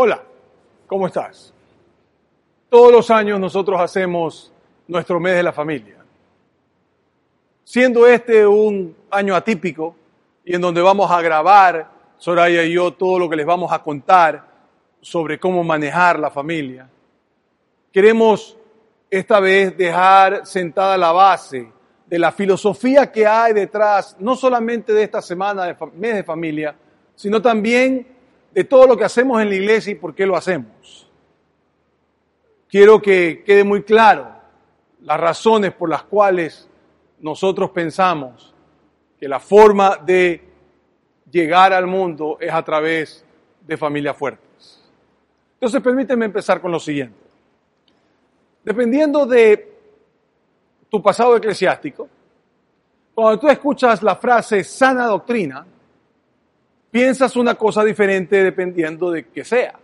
Hola, ¿cómo estás? Todos los años nosotros hacemos nuestro mes de la familia. Siendo este un año atípico y en donde vamos a grabar, Soraya y yo, todo lo que les vamos a contar sobre cómo manejar la familia, queremos esta vez dejar sentada la base de la filosofía que hay detrás, no solamente de esta semana de mes de familia, sino también de todo lo que hacemos en la iglesia y por qué lo hacemos. Quiero que quede muy claro las razones por las cuales nosotros pensamos que la forma de llegar al mundo es a través de familias fuertes. Entonces, permíteme empezar con lo siguiente. Dependiendo de tu pasado eclesiástico, cuando tú escuchas la frase sana doctrina, piensas una cosa diferente dependiendo de qué sea.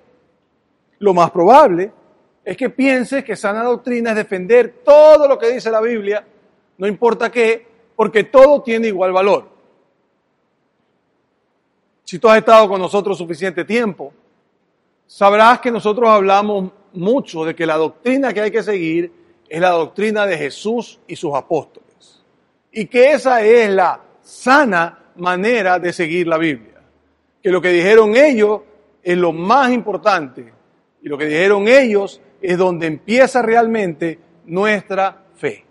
Lo más probable es que pienses que sana doctrina es defender todo lo que dice la Biblia, no importa qué, porque todo tiene igual valor. Si tú has estado con nosotros suficiente tiempo, sabrás que nosotros hablamos mucho de que la doctrina que hay que seguir es la doctrina de Jesús y sus apóstoles. Y que esa es la sana manera de seguir la Biblia. Que lo que dijeron ellos es lo más importante. Y lo que dijeron ellos es donde empieza realmente nuestra fe.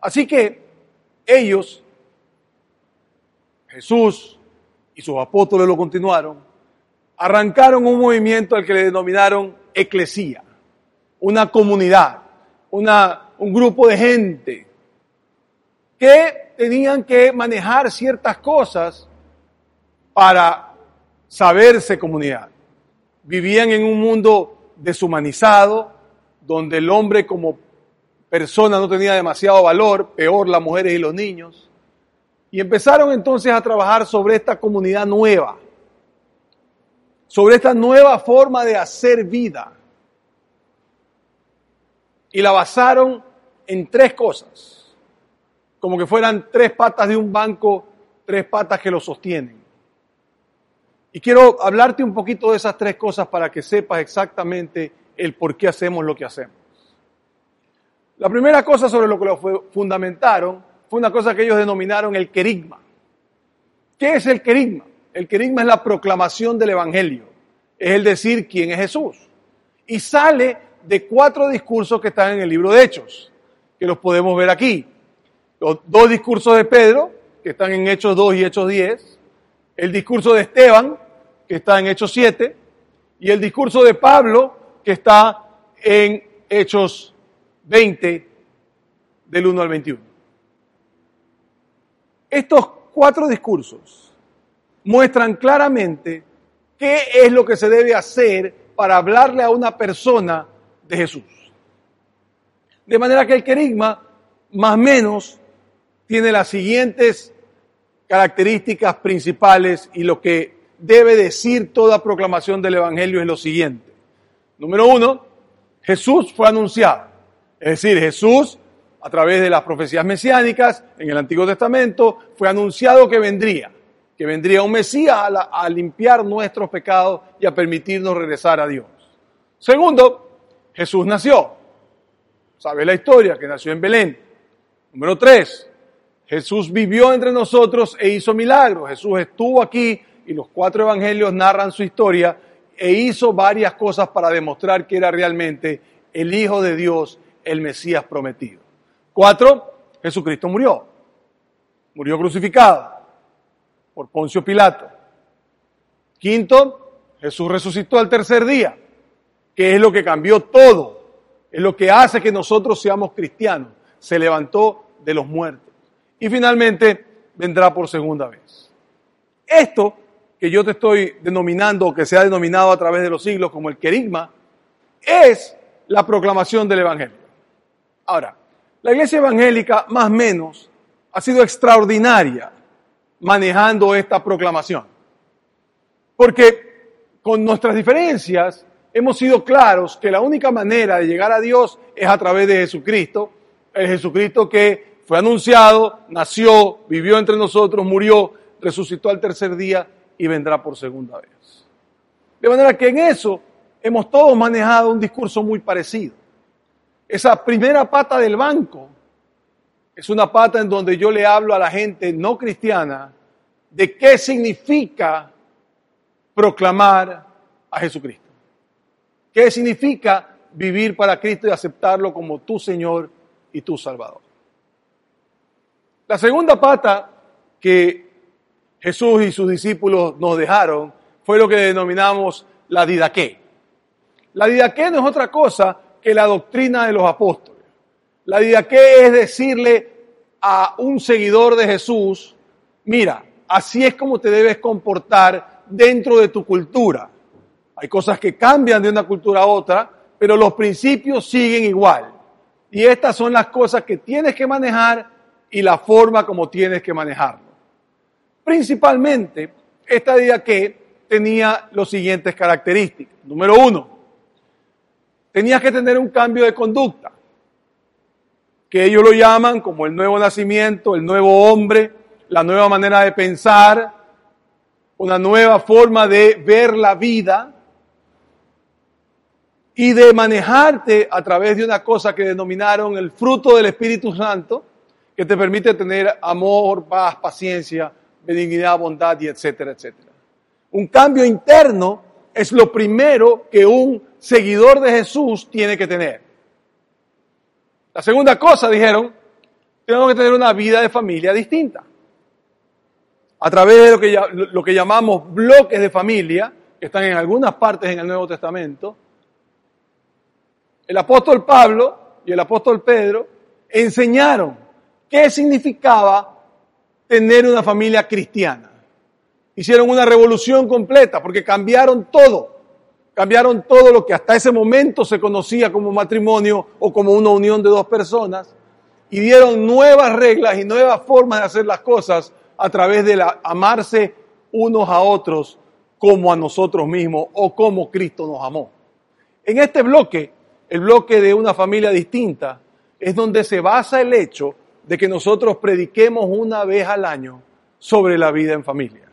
Así que ellos, Jesús y sus apóstoles lo continuaron, arrancaron un movimiento al que le denominaron eclesía, una comunidad, una, un grupo de gente que tenían que manejar ciertas cosas para saberse comunidad. Vivían en un mundo deshumanizado, donde el hombre como persona no tenía demasiado valor, peor las mujeres y los niños. Y empezaron entonces a trabajar sobre esta comunidad nueva, sobre esta nueva forma de hacer vida. Y la basaron en tres cosas, como que fueran tres patas de un banco, tres patas que lo sostienen. Y quiero hablarte un poquito de esas tres cosas para que sepas exactamente el por qué hacemos lo que hacemos. La primera cosa sobre lo que lo fundamentaron fue una cosa que ellos denominaron el querigma. ¿Qué es el querigma? El querigma es la proclamación del Evangelio, es el decir quién es Jesús. Y sale de cuatro discursos que están en el libro de Hechos, que los podemos ver aquí. Los dos discursos de Pedro, que están en Hechos 2 y Hechos 10, el discurso de Esteban, que está en Hechos 7, y el discurso de Pablo, que está en Hechos 20, del 1 al 21. Estos cuatro discursos muestran claramente qué es lo que se debe hacer para hablarle a una persona de Jesús. De manera que el querigma, más o menos, tiene las siguientes características principales y lo que debe decir toda proclamación del Evangelio es lo siguiente. Número uno, Jesús fue anunciado. Es decir, Jesús, a través de las profecías mesiánicas en el Antiguo Testamento, fue anunciado que vendría que vendría un Mesías a, limpiar nuestros pecados y a permitirnos regresar a Dios. Segundo, Jesús nació. ¿Sabe la historia? Que nació en Belén. Número tres, Jesús vivió entre nosotros e hizo milagros. Jesús estuvo aquí y los cuatro evangelios narran su historia e hizo varias cosas para demostrar que era realmente el Hijo de Dios, el Mesías prometido. Cuatro, Jesucristo murió. Murió crucificado por Poncio Pilato. Quinto, Jesús resucitó al tercer día, que es lo que cambió todo, es lo que hace que nosotros seamos cristianos. Se levantó de los muertos. Y finalmente vendrá por segunda vez. Esto que yo te estoy denominando, que se ha denominado a través de los siglos como el querigma, es la proclamación del Evangelio. Ahora, la iglesia evangélica, más o menos, ha sido extraordinaria manejando esta proclamación. Porque con nuestras diferencias hemos sido claros que la única manera de llegar a Dios es a través de Jesucristo, el Jesucristo que fue anunciado, nació, vivió entre nosotros, murió, resucitó al tercer día y vendrá por segunda vez. De manera que en eso hemos todos manejado un discurso muy parecido. Esa primera pata del banco es una pata en donde yo le hablo a la gente no cristiana de qué significa proclamar a Jesucristo. ¿Qué significa vivir para Cristo y aceptarlo como tu Señor y tu Salvador? La segunda pata que Jesús y sus discípulos nos dejaron fue lo que denominamos la didaqué. La didaqué no es otra cosa que la doctrina de los apóstoles. La didaqué es decirle a un seguidor de Jesús, mira, así es como te debes comportar dentro de tu cultura. Hay cosas que cambian de una cultura a otra, pero los principios siguen igual. Y estas son las cosas que tienes que manejar y la forma como tienes que manejarlo. Principalmente, esta idea que tenía los siguientes características. Número uno, tenías que tener un cambio de conducta, que ellos lo llaman como el nuevo nacimiento, el nuevo hombre, la nueva manera de pensar, una nueva forma de ver la vida, y de manejarte a través de una cosa que denominaron el fruto del Espíritu Santo, que te permite tener amor, paz, paciencia, benignidad, bondad y etcétera, etcétera. Un cambio interno es lo primero que un seguidor de Jesús tiene que tener. La segunda cosa, dijeron, tengo que tener una vida de familia distinta. A través de lo que, lo que llamamos bloques de familia, que están en algunas partes en el Nuevo Testamento, el apóstol Pablo y el apóstol Pedro enseñaron qué significaba tener una familia cristiana. Hicieron una revolución completa porque cambiaron todo. Cambiaron todo lo que hasta ese momento se conocía como matrimonio o como una unión de dos personas y dieron nuevas reglas y nuevas formas de hacer las cosas a través de amarse unos a otros como a nosotros mismos o como Cristo nos amó. En este bloque el bloque de una familia distinta, es donde se basa el hecho de que nosotros prediquemos una vez al año sobre la vida en familia.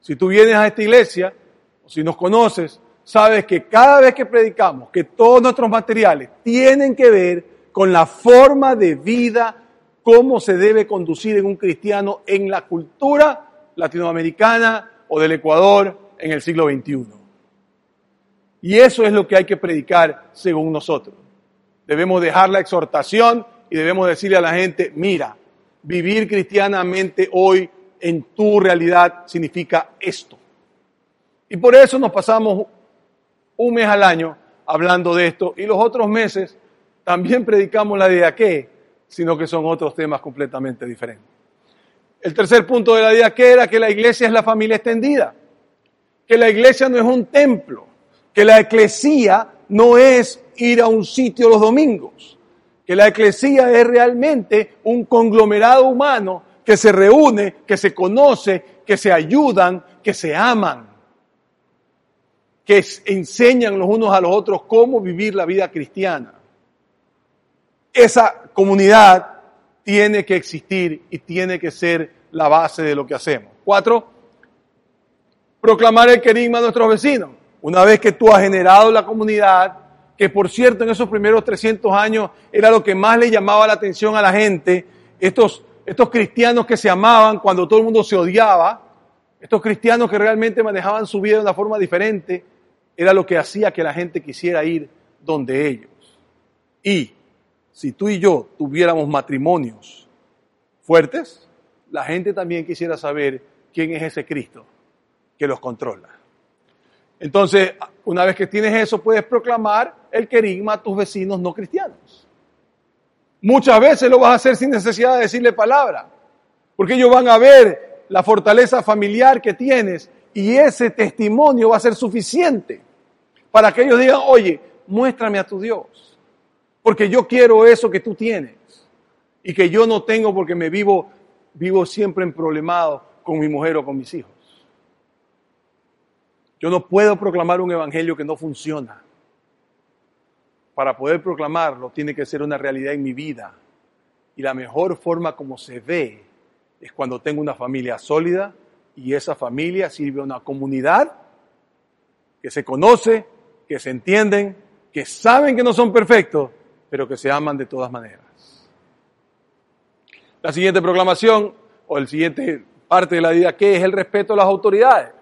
Si tú vienes a esta iglesia, o si nos conoces, sabes que cada vez que predicamos, que todos nuestros materiales tienen que ver con la forma de vida, cómo se debe conducir en un cristiano en la cultura latinoamericana o del Ecuador en el siglo XXI. Y eso es lo que hay que predicar según nosotros. Debemos dejar la exhortación y debemos decirle a la gente, mira, vivir cristianamente hoy en tu realidad significa esto. Y por eso nos pasamos un mes al año hablando de esto y los otros meses también predicamos la idea que, sino que son otros temas completamente diferentes. El tercer punto de la idea que era que la iglesia es la familia extendida, que la iglesia no es un templo, que la eclesía no es ir a un sitio los domingos, que la eclesía es realmente un conglomerado humano que se reúne, que se conoce, que se ayudan, que se aman, que enseñan los unos a los otros cómo vivir la vida cristiana. Esa comunidad tiene que existir y tiene que ser la base de lo que hacemos. Cuatro, proclamar el querigma a nuestros vecinos. Una vez que tú has generado la comunidad, que por cierto en esos primeros 300 años era lo que más le llamaba la atención a la gente, estos, estos cristianos que se amaban cuando todo el mundo se odiaba, estos cristianos que realmente manejaban su vida de una forma diferente, era lo que hacía que la gente quisiera ir donde ellos. Y si tú y yo tuviéramos matrimonios fuertes, la gente también quisiera saber quién es ese Cristo que los controla. Entonces, una vez que tienes eso, puedes proclamar el querigma a tus vecinos no cristianos. Muchas veces lo vas a hacer sin necesidad de decirle palabra, porque ellos van a ver la fortaleza familiar que tienes y ese testimonio va a ser suficiente para que ellos digan, oye, muéstrame a tu Dios, porque yo quiero eso que tú tienes y que yo no tengo porque me vivo, vivo siempre en problemado con mi mujer o con mis hijos. Yo no puedo proclamar un evangelio que no funciona. Para poder proclamarlo tiene que ser una realidad en mi vida. Y la mejor forma como se ve es cuando tengo una familia sólida y esa familia sirve a una comunidad que se conoce, que se entienden, que saben que no son perfectos, pero que se aman de todas maneras. La siguiente proclamación, o el siguiente parte de la vida, ¿qué es el respeto a las autoridades?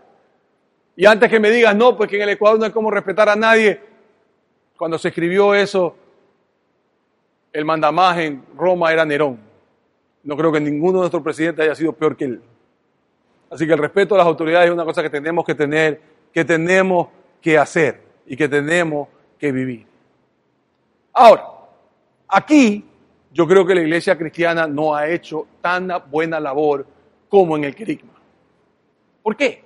Y antes que me digas, no, pues que en el Ecuador no hay como respetar a nadie, cuando se escribió eso, el mandamás en Roma era Nerón. No creo que ninguno de nuestros presidentes haya sido peor que él. Así que el respeto a las autoridades es una cosa que tenemos que tener, que tenemos que hacer y que tenemos que vivir. Ahora, aquí yo creo que la iglesia cristiana no ha hecho tan buena labor como en el querigma. ¿Por qué?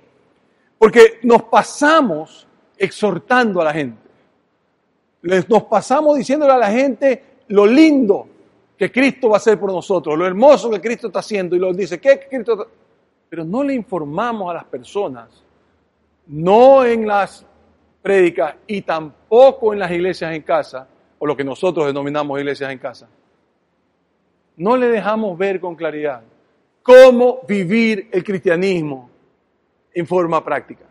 Porque nos pasamos exhortando a la gente. Nos pasamos diciéndole a la gente lo lindo que Cristo va a hacer por nosotros, lo hermoso que Cristo está haciendo y lo dice, ¿qué Cristo está? Pero no le informamos a las personas, no en las prédicas y tampoco en las iglesias en casa, o lo que nosotros denominamos iglesias en casa. No le dejamos ver con claridad cómo vivir el cristianismo en forma práctica.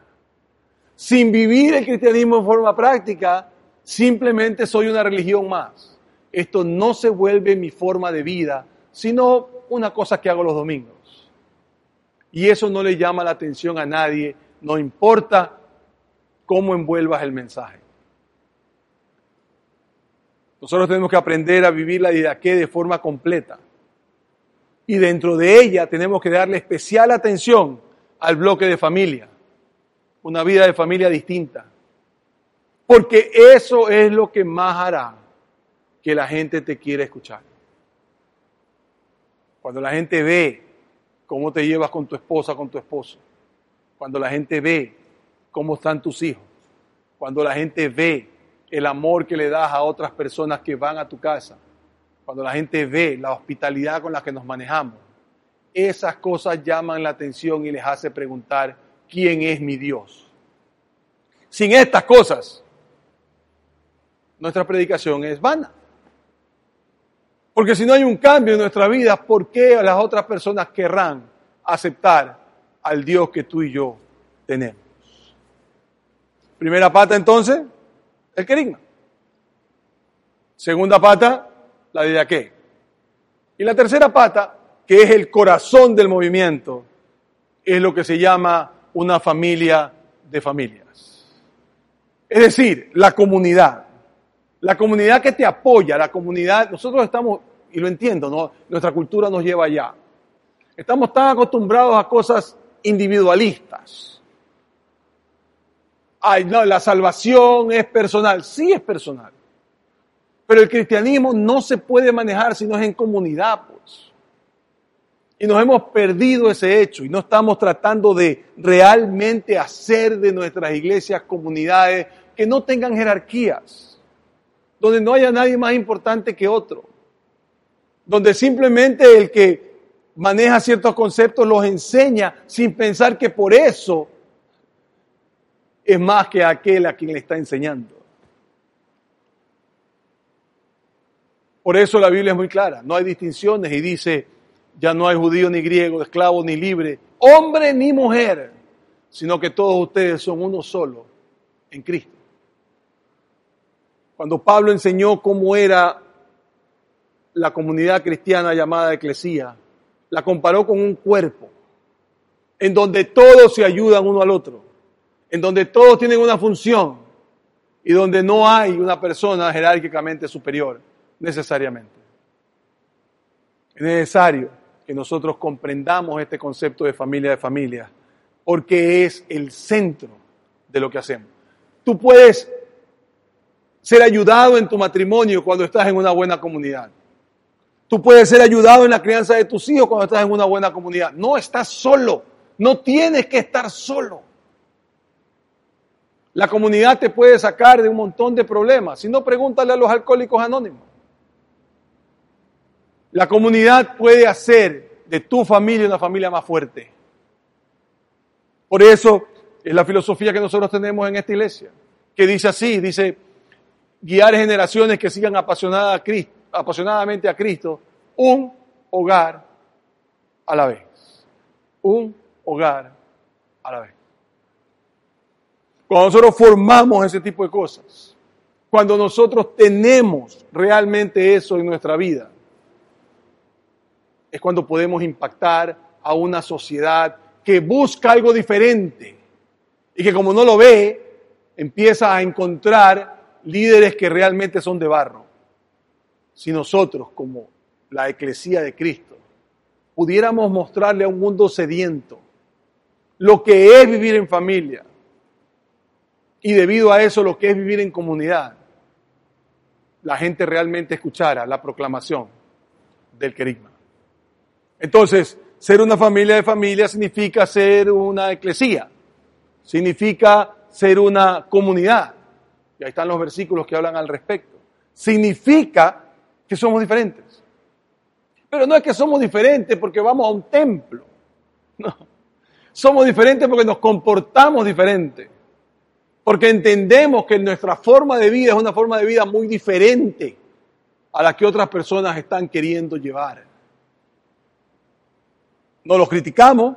Sin vivir el cristianismo en forma práctica, simplemente soy una religión más. Esto no se vuelve mi forma de vida, sino una cosa que hago los domingos. Y eso no le llama la atención a nadie, no importa cómo envuelvas el mensaje. Nosotros tenemos que aprender a vivir la didaqué de forma completa. Y dentro de ella tenemos que darle especial atención al bloque de familia. Una vida de familia distinta. Porque eso es lo que más hará que la gente te quiera escuchar. Cuando la gente ve cómo te llevas con tu esposa, con tu esposo. Cuando la gente ve cómo están tus hijos, cuando la gente ve el amor que le das a otras personas que van a tu casa, cuando la gente ve la hospitalidad con la que nos manejamos, esas cosas llaman la atención y les hace preguntar, ¿quién es mi Dios? Sin estas cosas, nuestra predicación es vana. Porque si no hay un cambio en nuestra vida, ¿por qué las otras personas querrán aceptar al Dios que tú y yo tenemos? Primera pata entonces, el querigma. Segunda pata, la de qué. Y la tercera pata, que es el corazón del movimiento, es lo que se llama una familia de familias. Es decir, la comunidad. La comunidad que te apoya, la comunidad, nosotros estamos, y lo entiendo, ¿no? nuestra cultura nos lleva allá. Estamos tan acostumbrados a cosas individualistas ay, no, la salvación es personal. Sí es personal. Pero el cristianismo no se puede manejar si no es en comunidad, pues. Y nos hemos perdido ese hecho y no estamos tratando de realmente hacer de nuestras iglesias comunidades que no tengan jerarquías, donde no haya nadie más importante que otro, donde simplemente el que maneja ciertos conceptos los enseña sin pensar que por eso es más que aquel a quien le está enseñando. Por eso la Biblia es muy clara, no hay distinciones y dice, ya no hay judío ni griego, esclavo ni libre, hombre ni mujer, sino que todos ustedes son uno solo en Cristo. Cuando Pablo enseñó cómo era la comunidad cristiana llamada eclesía, la comparó con un cuerpo en donde todos se ayudan uno al otro en donde todos tienen una función y donde no hay una persona jerárquicamente superior, necesariamente. Es necesario que nosotros comprendamos este concepto de familia de familia, porque es el centro de lo que hacemos. Tú puedes ser ayudado en tu matrimonio cuando estás en una buena comunidad. Tú puedes ser ayudado en la crianza de tus hijos cuando estás en una buena comunidad. No estás solo, no tienes que estar solo. La comunidad te puede sacar de un montón de problemas. Si no, pregúntale a los alcohólicos anónimos. La comunidad puede hacer de tu familia una familia más fuerte. Por eso es la filosofía que nosotros tenemos en esta iglesia, que dice así, dice, guiar generaciones que sigan apasionadas a Cristo, apasionadamente a Cristo, un hogar a la vez. Un hogar a la vez. cuando nosotros formamos ese tipo de cosas, cuando nosotros tenemos realmente eso en nuestra vida, es cuando podemos impactar a una sociedad que busca algo diferente y que como no lo ve, empieza a encontrar líderes que realmente son de barro. Si nosotros, como la eclesía de Cristo, pudiéramos mostrarle a un mundo sediento lo que es vivir en familia, y debido a eso lo que es vivir en comunidad, la gente realmente escuchara la proclamación del querigma. Entonces, ser una familia de familia significa ser una eclesía, significa ser una comunidad. Y ahí están los versículos que hablan al respecto. Significa que somos diferentes. Pero no es que somos diferentes porque vamos a un templo. No. Somos diferentes porque nos comportamos diferente porque entendemos que nuestra forma de vida es una forma de vida muy diferente a la que otras personas están queriendo llevar. No los criticamos,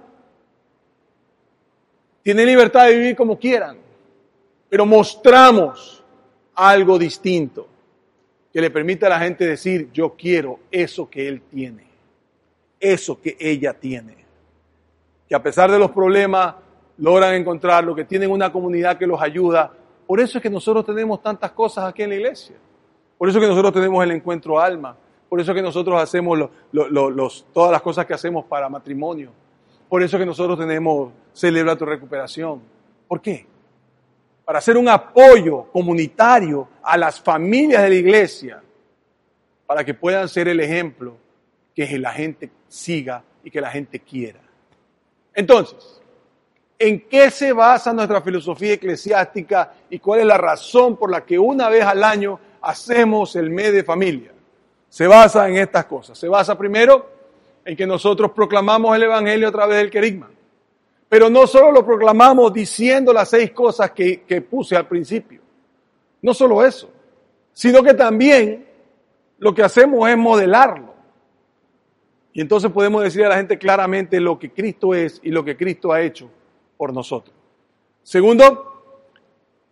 tienen libertad de vivir como quieran, pero mostramos algo distinto que le permite a la gente decir, yo quiero eso que él tiene, eso que ella tiene. Que a pesar de los problemas, logran encontrarlo, que tienen una comunidad que los ayuda. Por eso es que nosotros tenemos tantas cosas aquí en la iglesia. Por eso es que nosotros tenemos el encuentro alma. Por eso es que nosotros hacemos todas las cosas que hacemos para matrimonio. Por eso es que nosotros tenemos Celebra tu recuperación. ¿Por qué? Para hacer un apoyo comunitario a las familias de la iglesia, para que puedan ser el ejemplo que la gente siga y que la gente quiera. Entonces, ¿En qué se basa nuestra filosofía eclesiástica y cuál es la razón por la que una vez al año hacemos el mes de familia? Se basa en estas cosas. Se basa primero en que nosotros proclamamos el Evangelio a través del querigma. Pero no solo lo proclamamos diciendo las seis cosas que, que puse al principio. No solo eso, sino que también lo que hacemos es modelarlo. Y entonces podemos decir a la gente claramente lo que Cristo es y lo que Cristo ha hecho por nosotros. Segundo,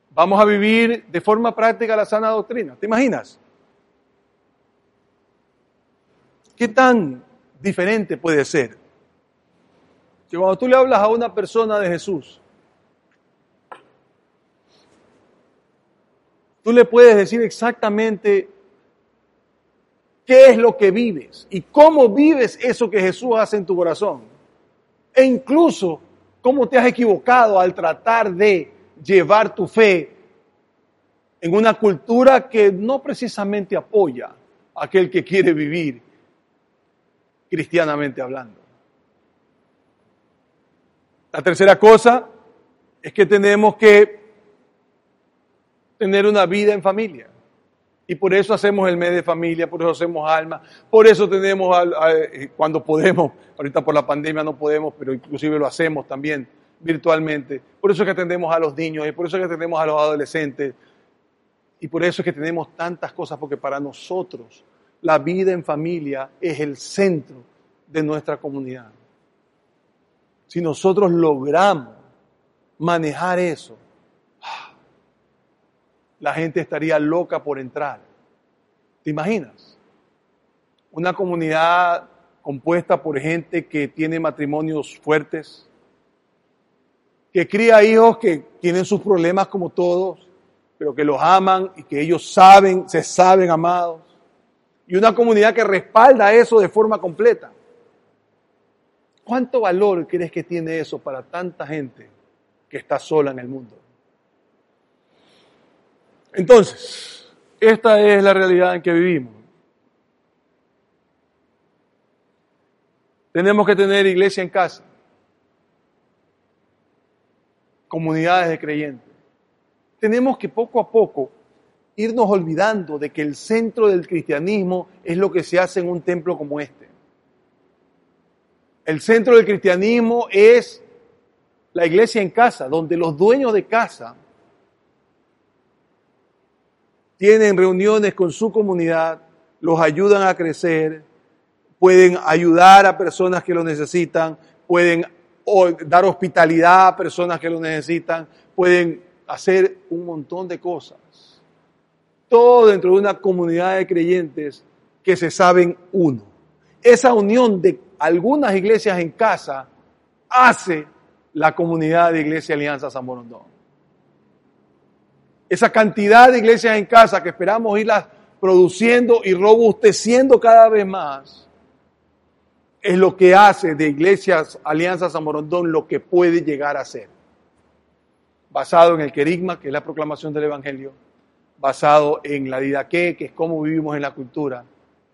vamos a vivir de forma práctica la sana doctrina. ¿Te imaginas? ¿Qué tan diferente puede ser? Que cuando tú le hablas a una persona de Jesús, tú le puedes decir exactamente qué es lo que vives y cómo vives eso que Jesús hace en tu corazón. E incluso cómo te has equivocado al tratar de llevar tu fe en una cultura que no precisamente apoya a aquel que quiere vivir cristianamente hablando. La tercera cosa es que tenemos que tener una vida en familia. Y por eso hacemos el mes de familia, por eso hacemos alma, por eso tenemos, eh, cuando podemos, ahorita por la pandemia no podemos, pero inclusive lo hacemos también virtualmente. Por eso es que atendemos a los niños y por eso es que atendemos a los adolescentes. Y por eso es que tenemos tantas cosas, porque para nosotros la vida en familia es el centro de nuestra comunidad. Si nosotros logramos manejar eso, la gente estaría loca por entrar. ¿Te imaginas? Una comunidad compuesta por gente que tiene matrimonios fuertes, que cría hijos que tienen sus problemas como todos, pero que los aman y que ellos saben, se saben amados. Y una comunidad que respalda eso de forma completa. ¿Cuánto valor crees que tiene eso para tanta gente que está sola en el mundo? Entonces, esta es la realidad en que vivimos. Tenemos que tener iglesia en casa, comunidades de creyentes. Tenemos que poco a poco irnos olvidando de que el centro del cristianismo es lo que se hace en un templo como este. El centro del cristianismo es la iglesia en casa, donde los dueños de casa tienen reuniones con su comunidad, los ayudan a crecer, pueden ayudar a personas que lo necesitan, pueden dar hospitalidad a personas que lo necesitan, pueden hacer un montón de cosas. Todo dentro de una comunidad de creyentes que se saben uno. Esa unión de algunas iglesias en casa hace la comunidad de Iglesia Alianza San Borondón. Esa cantidad de iglesias en casa que esperamos irlas produciendo y robusteciendo cada vez más, es lo que hace de Iglesias Alianza San Borondón lo que puede llegar a ser. Basado en el querigma, que es la proclamación del Evangelio, basado en la didaqué, que es cómo vivimos en la cultura,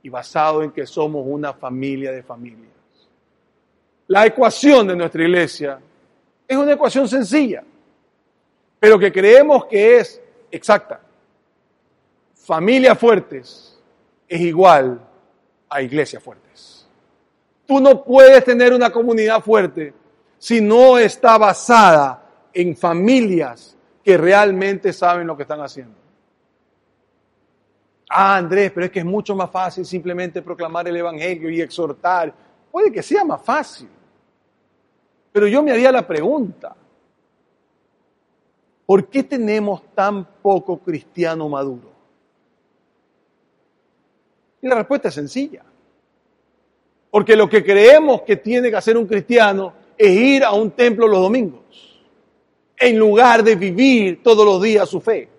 y basado en que somos una familia de familias. La ecuación de nuestra iglesia es una ecuación sencilla, pero que creemos que es exacta. Familias fuertes es igual a iglesias fuertes. Tú no puedes tener una comunidad fuerte si no está basada en familias que realmente saben lo que están haciendo. Ah, Andrés, pero es que es mucho más fácil simplemente proclamar el Evangelio y exhortar. Puede que sea más fácil. Pero yo me haría la pregunta, ¿por qué tenemos tan poco cristiano maduro? Y la respuesta es sencilla. Porque lo que creemos que tiene que hacer un cristiano es ir a un templo los domingos, en lugar de vivir todos los días su fe.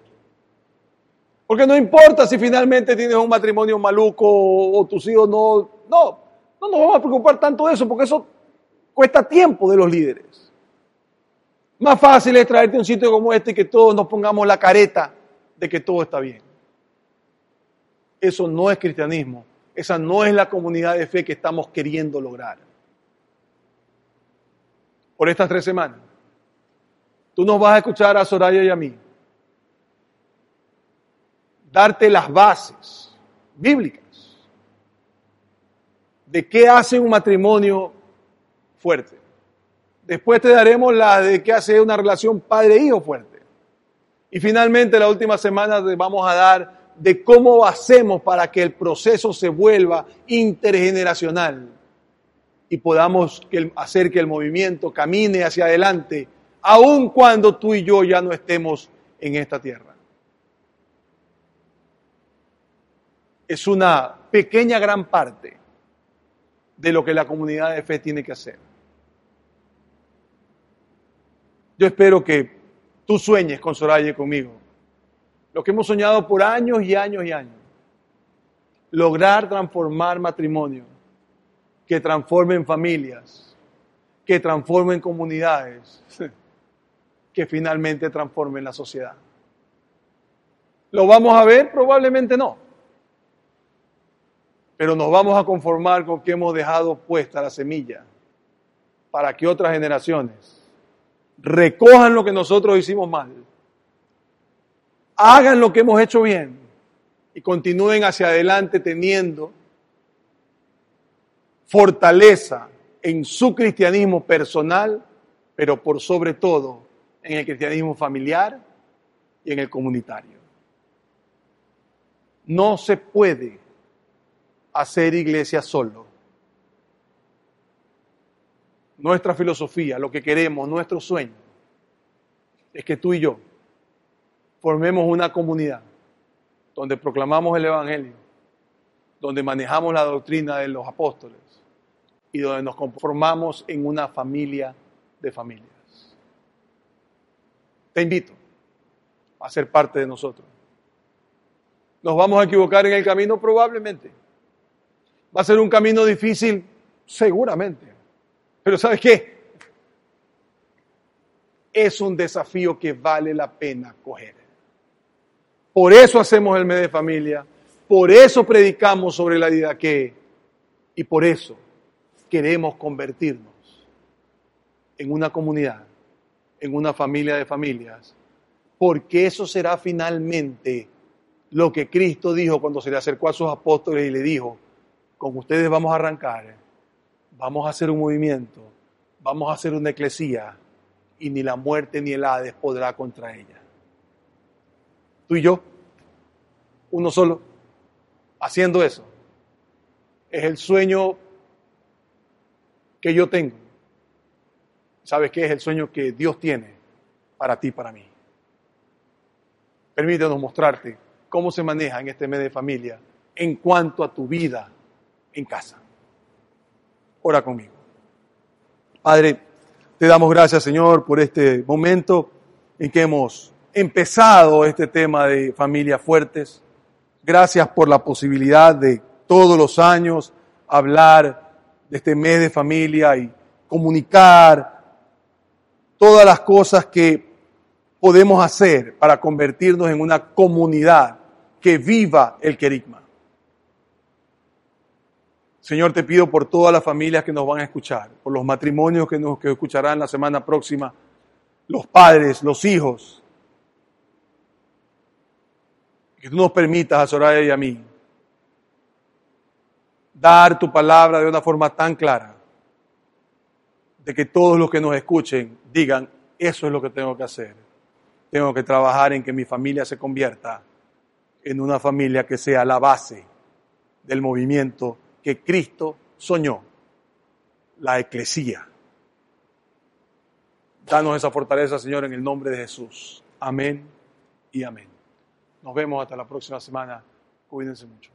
Porque no importa si finalmente tienes un matrimonio maluco o, tus hijos no, no, no nos vamos a preocupar tanto de eso, porque eso cuesta tiempo de los líderes. Más fácil es traerte a un sitio como este y que todos nos pongamos la careta de que todo está bien. Eso no es cristianismo. Esa no es la comunidad de fe que estamos queriendo lograr. Por estas tres semanas, tú nos vas a escuchar a Soraya y a mí darte las bases bíblicas de qué hace un matrimonio fuerte. Después te daremos la de qué hace una relación padre-hijo fuerte. Y finalmente, la última semana te vamos a dar de cómo hacemos para que el proceso se vuelva intergeneracional y podamos hacer que el movimiento camine hacia adelante, aun cuando tú y yo ya no estemos en esta tierra. Es una pequeña gran parte de lo que la comunidad de fe tiene que hacer. Yo espero que tú sueñes con Soraya y conmigo. Lo que hemos soñado por años y años y años. Lograr transformar matrimonio, que transformen familias, que transformen comunidades, que finalmente transformen la sociedad. ¿Lo vamos a ver? Probablemente no. Pero nos vamos a conformar con que hemos dejado puesta la semilla para que otras generaciones recojan lo que nosotros hicimos mal, hagan lo que hemos hecho bien y continúen hacia adelante teniendo fortaleza en su cristianismo personal, pero por sobre todo en el cristianismo familiar y en el comunitario. No se puede hacer iglesia solo nuestra filosofía, lo que queremos, nuestro sueño, es que tú y yo formemos una comunidad donde proclamamos el Evangelio, donde manejamos la doctrina de los apóstoles y donde nos conformamos en una familia de familias. Te invito a ser parte de nosotros. ¿Nos vamos a equivocar en el camino? Probablemente. ¿Va a ser un camino difícil? Seguramente. Pero ¿sabes qué? Es un desafío que vale la pena coger. Por eso hacemos el mes de familia, por eso predicamos sobre la vida que y por eso queremos convertirnos en una comunidad, en una familia de familias, porque eso será finalmente lo que Cristo dijo cuando se le acercó a sus apóstoles y le dijo, con ustedes vamos a arrancar vamos a hacer un movimiento, vamos a hacer una eclesía y ni la muerte ni el Hades podrá contra ella. Tú y yo, uno solo, haciendo eso, es el sueño que yo tengo. ¿Sabes qué es el sueño que Dios tiene para ti, para mí? permítenos mostrarte cómo se maneja en este mes de familia en cuanto a tu vida en casa. Ora conmigo. Padre, te damos gracias, Señor, por este momento en que hemos empezado este tema de familias fuertes. Gracias por la posibilidad de todos los años hablar de este mes de familia y comunicar todas las cosas que podemos hacer para convertirnos en una comunidad que viva el querigma. Señor, te pido por todas las familias que nos van a escuchar, por los matrimonios que nos que escucharán la semana próxima, los padres, los hijos, que tú nos permitas a Soraya y a mí dar tu palabra de una forma tan clara, de que todos los que nos escuchen digan, eso es lo que tengo que hacer. Tengo que trabajar en que mi familia se convierta en una familia que sea la base del movimiento que Cristo soñó, la eclesía. Danos esa fortaleza, Señor, en el nombre de Jesús. Amén y amén. Nos vemos hasta la próxima semana. Cuídense mucho.